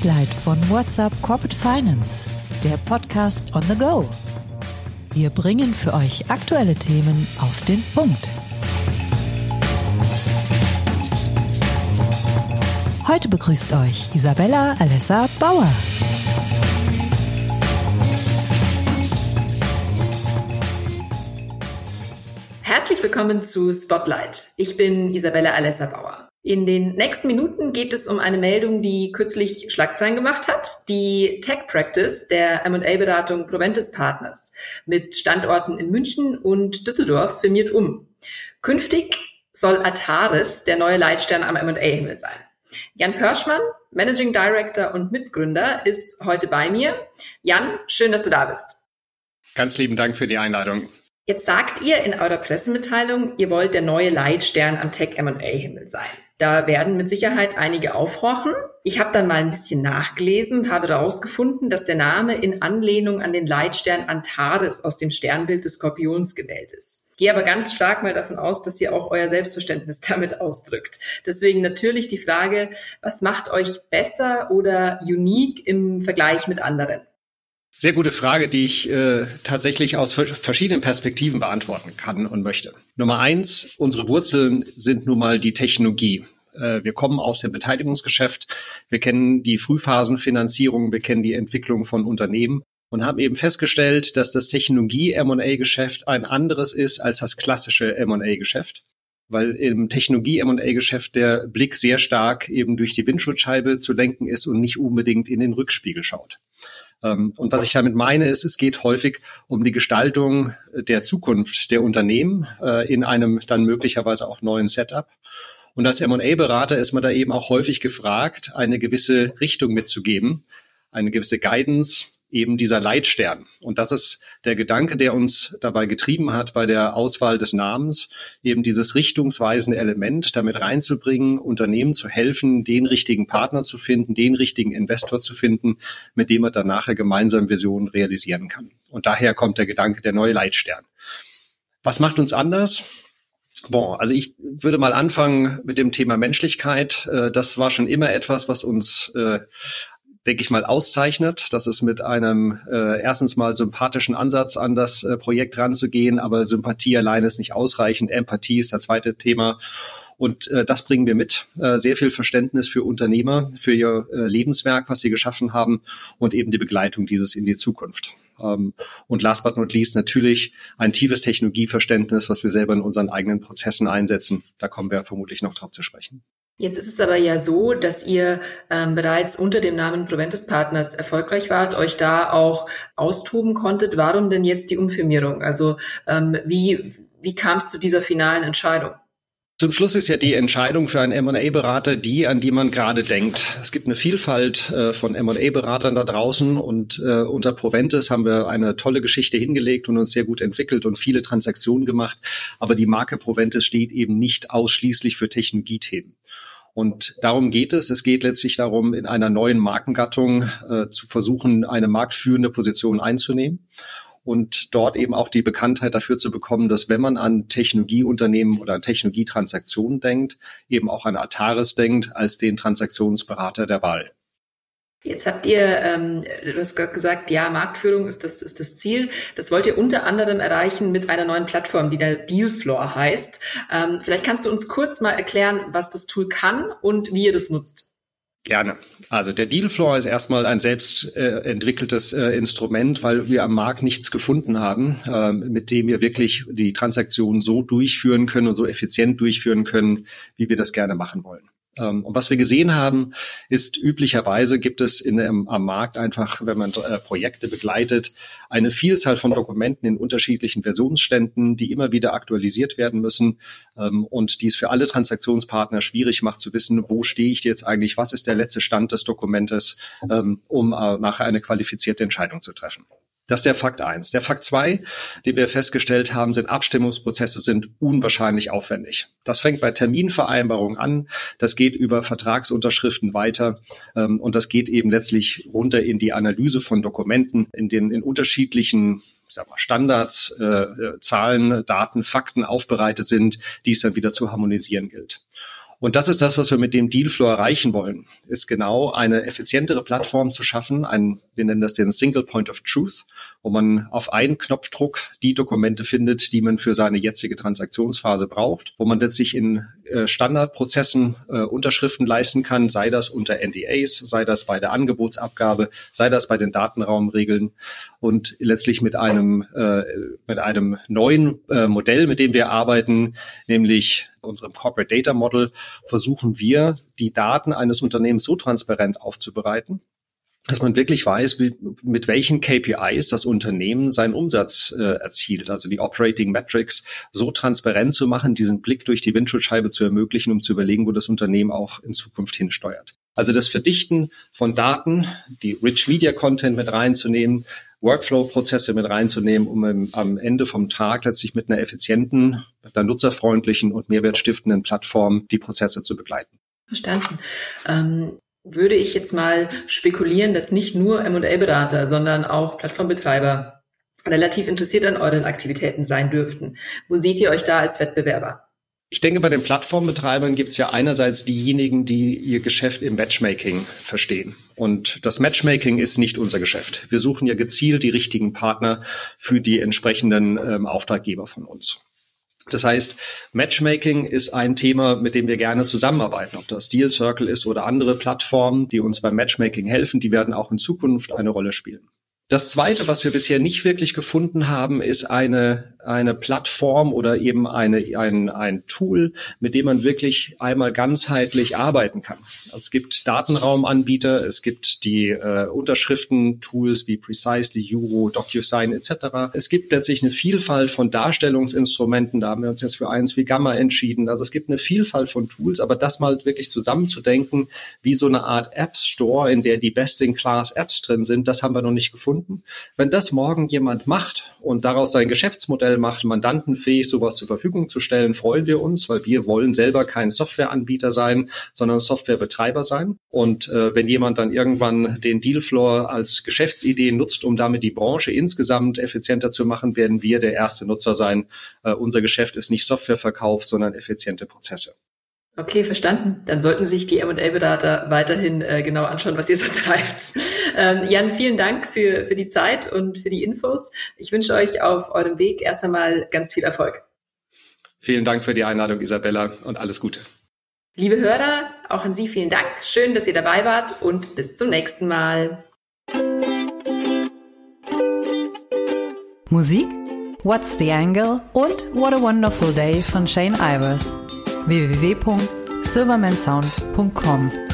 Spotlight von WhatsApp Corporate Finance, der Podcast on the go. Wir bringen für euch aktuelle Themen auf den Punkt. Heute begrüßt euch Isabella Alessa Bauer. Herzlich willkommen zu Spotlight. Ich bin Isabella Alessa Bauer. In den nächsten Minuten geht es um eine Meldung, die kürzlich Schlagzeilen gemacht hat. Die Tech Practice der M&A-Beratung Proventus Partners mit Standorten in München und Düsseldorf firmiert um. Künftig soll Ataris der neue Leitstern am M&A-Himmel sein. Jan Pörschmann, Managing Director und Mitgründer, ist heute bei mir. Jan, schön, dass du da bist. Ganz lieben Dank für die Einladung. Jetzt sagt ihr in eurer Pressemitteilung, ihr wollt der neue Leitstern am Tech M&A-Himmel sein. Da werden mit Sicherheit einige aufhorchen. Ich habe dann mal ein bisschen nachgelesen und habe herausgefunden, dass der Name in Anlehnung an den Leitstern Antares aus dem Sternbild des Skorpions gewählt ist. Gehe aber ganz stark mal davon aus, dass ihr auch euer Selbstverständnis damit ausdrückt. Deswegen natürlich die Frage, was macht euch besser oder unique im Vergleich mit anderen? Sehr gute Frage, die ich äh, tatsächlich aus verschiedenen Perspektiven beantworten kann und möchte. Nummer eins, unsere Wurzeln sind nun mal die Technologie. Äh, wir kommen aus dem Beteiligungsgeschäft, wir kennen die Frühphasenfinanzierung, wir kennen die Entwicklung von Unternehmen und haben eben festgestellt, dass das Technologie-M&A-Geschäft ein anderes ist als das klassische M&A-Geschäft weil im Technologie-M&A-Geschäft der Blick sehr stark eben durch die Windschutzscheibe zu lenken ist und nicht unbedingt in den Rückspiegel schaut. Ähm, und was ich damit meine, ist, es geht häufig um die Gestaltung der Zukunft der Unternehmen äh, in einem dann möglicherweise auch neuen Setup. Und als M&A-Berater ist man da eben auch häufig gefragt, eine gewisse Richtung mitzugeben, eine gewisse Guidance, eben dieser Leitstern. Und das ist der Gedanke, der uns dabei getrieben hat, bei der Auswahl des Namens, eben dieses richtungsweisende Element damit reinzubringen, Unternehmen zu helfen, den richtigen Partner zu finden, den richtigen Investor zu finden, mit dem man dann nachher gemeinsam Visionen realisieren kann. Und daher kommt der Gedanke der neue Leitstern. Was macht uns anders? Bon, also ich würde mal anfangen mit dem Thema Menschlichkeit. Äh, das war schon immer etwas, was uns äh, denke ich mal, auszeichnet. Das ist mit einem äh, erstens mal sympathischen Ansatz an das äh, Projekt ranzugehen, aber Sympathie alleine ist nicht ausreichend. Empathie ist das zweite Thema. Und äh, das bringen wir mit. Äh, sehr viel Verständnis für Unternehmer, für ihr äh, Lebenswerk, was sie geschaffen haben und eben die Begleitung dieses in die Zukunft. Ähm, und last but not least natürlich ein tiefes Technologieverständnis, was wir selber in unseren eigenen Prozessen einsetzen. Da kommen wir vermutlich noch drauf zu sprechen. Jetzt ist es aber ja so, dass ihr ähm, bereits unter dem Namen Proventus Partners erfolgreich wart, euch da auch austoben konntet. Warum denn jetzt die Umfirmierung? Also ähm, wie, wie kam es zu dieser finalen Entscheidung? Zum Schluss ist ja die Entscheidung für einen M&A-Berater die, an die man gerade denkt. Es gibt eine Vielfalt äh, von M&A-Beratern da draußen und äh, unter Proventus haben wir eine tolle Geschichte hingelegt und uns sehr gut entwickelt und viele Transaktionen gemacht. Aber die Marke Proventus steht eben nicht ausschließlich für Technologiethemen. Und darum geht es. Es geht letztlich darum, in einer neuen Markengattung äh, zu versuchen, eine marktführende Position einzunehmen und dort eben auch die Bekanntheit dafür zu bekommen, dass wenn man an Technologieunternehmen oder an Technologietransaktionen denkt, eben auch an Ataris denkt als den Transaktionsberater der Wahl. Jetzt habt ihr, ähm, du hast gerade gesagt, ja, Marktführung ist das, ist das Ziel. Das wollt ihr unter anderem erreichen mit einer neuen Plattform, die der Dealfloor heißt. Ähm, vielleicht kannst du uns kurz mal erklären, was das Tool kann und wie ihr das nutzt. Gerne. Also der Dealfloor ist erstmal ein selbst äh, entwickeltes äh, Instrument, weil wir am Markt nichts gefunden haben, äh, mit dem wir wirklich die Transaktionen so durchführen können und so effizient durchführen können, wie wir das gerne machen wollen. Ähm, und was wir gesehen haben, ist üblicherweise gibt es in, am, am Markt einfach, wenn man äh, Projekte begleitet, eine Vielzahl von Dokumenten in unterschiedlichen Versionsständen, die immer wieder aktualisiert werden müssen ähm, und dies für alle Transaktionspartner schwierig macht zu wissen, wo stehe ich jetzt eigentlich, was ist der letzte Stand des Dokumentes, ähm, um äh, nachher eine qualifizierte Entscheidung zu treffen. Das ist der Fakt eins. Der Fakt zwei, den wir festgestellt haben, sind Abstimmungsprozesse sind unwahrscheinlich aufwendig. Das fängt bei Terminvereinbarungen an, das geht über Vertragsunterschriften weiter ähm, und das geht eben letztlich runter in die Analyse von Dokumenten in den in unterschiedlichen ich sag mal, Standards, äh, äh Zahlen, Daten, Fakten aufbereitet sind, die es dann wieder zu harmonisieren gilt. Und das ist das, was wir mit dem Dealflow erreichen wollen, ist genau eine effizientere Plattform zu schaffen, ein, wir nennen das den Single Point of Truth, wo man auf einen Knopfdruck die Dokumente findet, die man für seine jetzige Transaktionsphase braucht, wo man letztlich in äh, Standardprozessen äh, Unterschriften leisten kann, sei das unter NDAs, sei das bei der Angebotsabgabe, sei das bei den Datenraumregeln und letztlich mit einem äh, mit einem neuen Modell, mit dem wir arbeiten, nämlich unserem Corporate Data Model, versuchen wir, die Daten eines Unternehmens so transparent aufzubereiten, dass man wirklich weiß, wie, mit welchen KPIs das Unternehmen seinen Umsatz äh, erzielt, also die Operating Metrics so transparent zu machen, diesen Blick durch die Windschutzscheibe zu ermöglichen, um zu überlegen, wo das Unternehmen auch in Zukunft hinsteuert. Also das Verdichten von Daten, die Rich Media Content mit reinzunehmen, Workflow-Prozesse mit reinzunehmen, um im, am Ende vom Tag letztlich mit einer effizienten, mit einer nutzerfreundlichen und mehrwertstiftenden Plattform die Prozesse zu begleiten. Verstanden. Ähm, würde ich jetzt mal spekulieren, dass nicht nur M&A-Berater, sondern auch Plattformbetreiber relativ interessiert an euren Aktivitäten sein dürften. Wo seht ihr euch da als Wettbewerber? Ich denke, bei den Plattformbetreibern gibt es ja einerseits diejenigen, die ihr Geschäft im Matchmaking verstehen. Und das Matchmaking ist nicht unser Geschäft. Wir suchen ja gezielt die richtigen Partner für die entsprechenden ähm, Auftraggeber von uns. Das heißt, Matchmaking ist ein Thema, mit dem wir gerne zusammenarbeiten. Ob das Deal Circle ist oder andere Plattformen, die uns beim Matchmaking helfen, die werden auch in Zukunft eine Rolle spielen. Das Zweite, was wir bisher nicht wirklich gefunden haben, ist eine eine Plattform oder eben eine, ein, ein Tool, mit dem man wirklich einmal ganzheitlich arbeiten kann. Es gibt Datenraumanbieter, es gibt die äh, Unterschriften-Tools wie Precisely, Euro, DocuSign etc. Es gibt letztlich eine Vielfalt von Darstellungsinstrumenten, da haben wir uns jetzt für eins wie Gamma entschieden. Also es gibt eine Vielfalt von Tools, aber das mal wirklich zusammenzudenken, wie so eine Art App Store, in der die Best-in-Class-Apps drin sind, das haben wir noch nicht gefunden. Wenn das morgen jemand macht und daraus sein Geschäftsmodell Geschäftsmodell macht, mandantenfähig sowas zur Verfügung zu stellen, freuen wir uns, weil wir wollen selber kein Softwareanbieter sein, sondern Softwarebetreiber sein. Und äh, wenn jemand dann irgendwann den Dealfloor als Geschäftsidee nutzt, um damit die Branche insgesamt effizienter zu machen, werden wir der erste Nutzer sein. Äh, unser Geschäft ist nicht Softwareverkauf, sondern effiziente Prozesse. Okay, verstanden. Dann sollten sich die M&A-Berater weiterhin äh, genau anschauen, was ihr so treibt. Ähm, Jan, vielen Dank für, für die Zeit und für die Infos. Ich wünsche euch auf eurem Weg erst einmal ganz viel Erfolg. Vielen Dank für die Einladung, Isabella, und alles Gute. Liebe Hörer, auch an Sie vielen Dank. Schön, dass ihr dabei wart und bis zum nächsten Mal. Musik? What's the Angle? Und What a Wonderful Day von Shane Ivers www.silvermansound.com.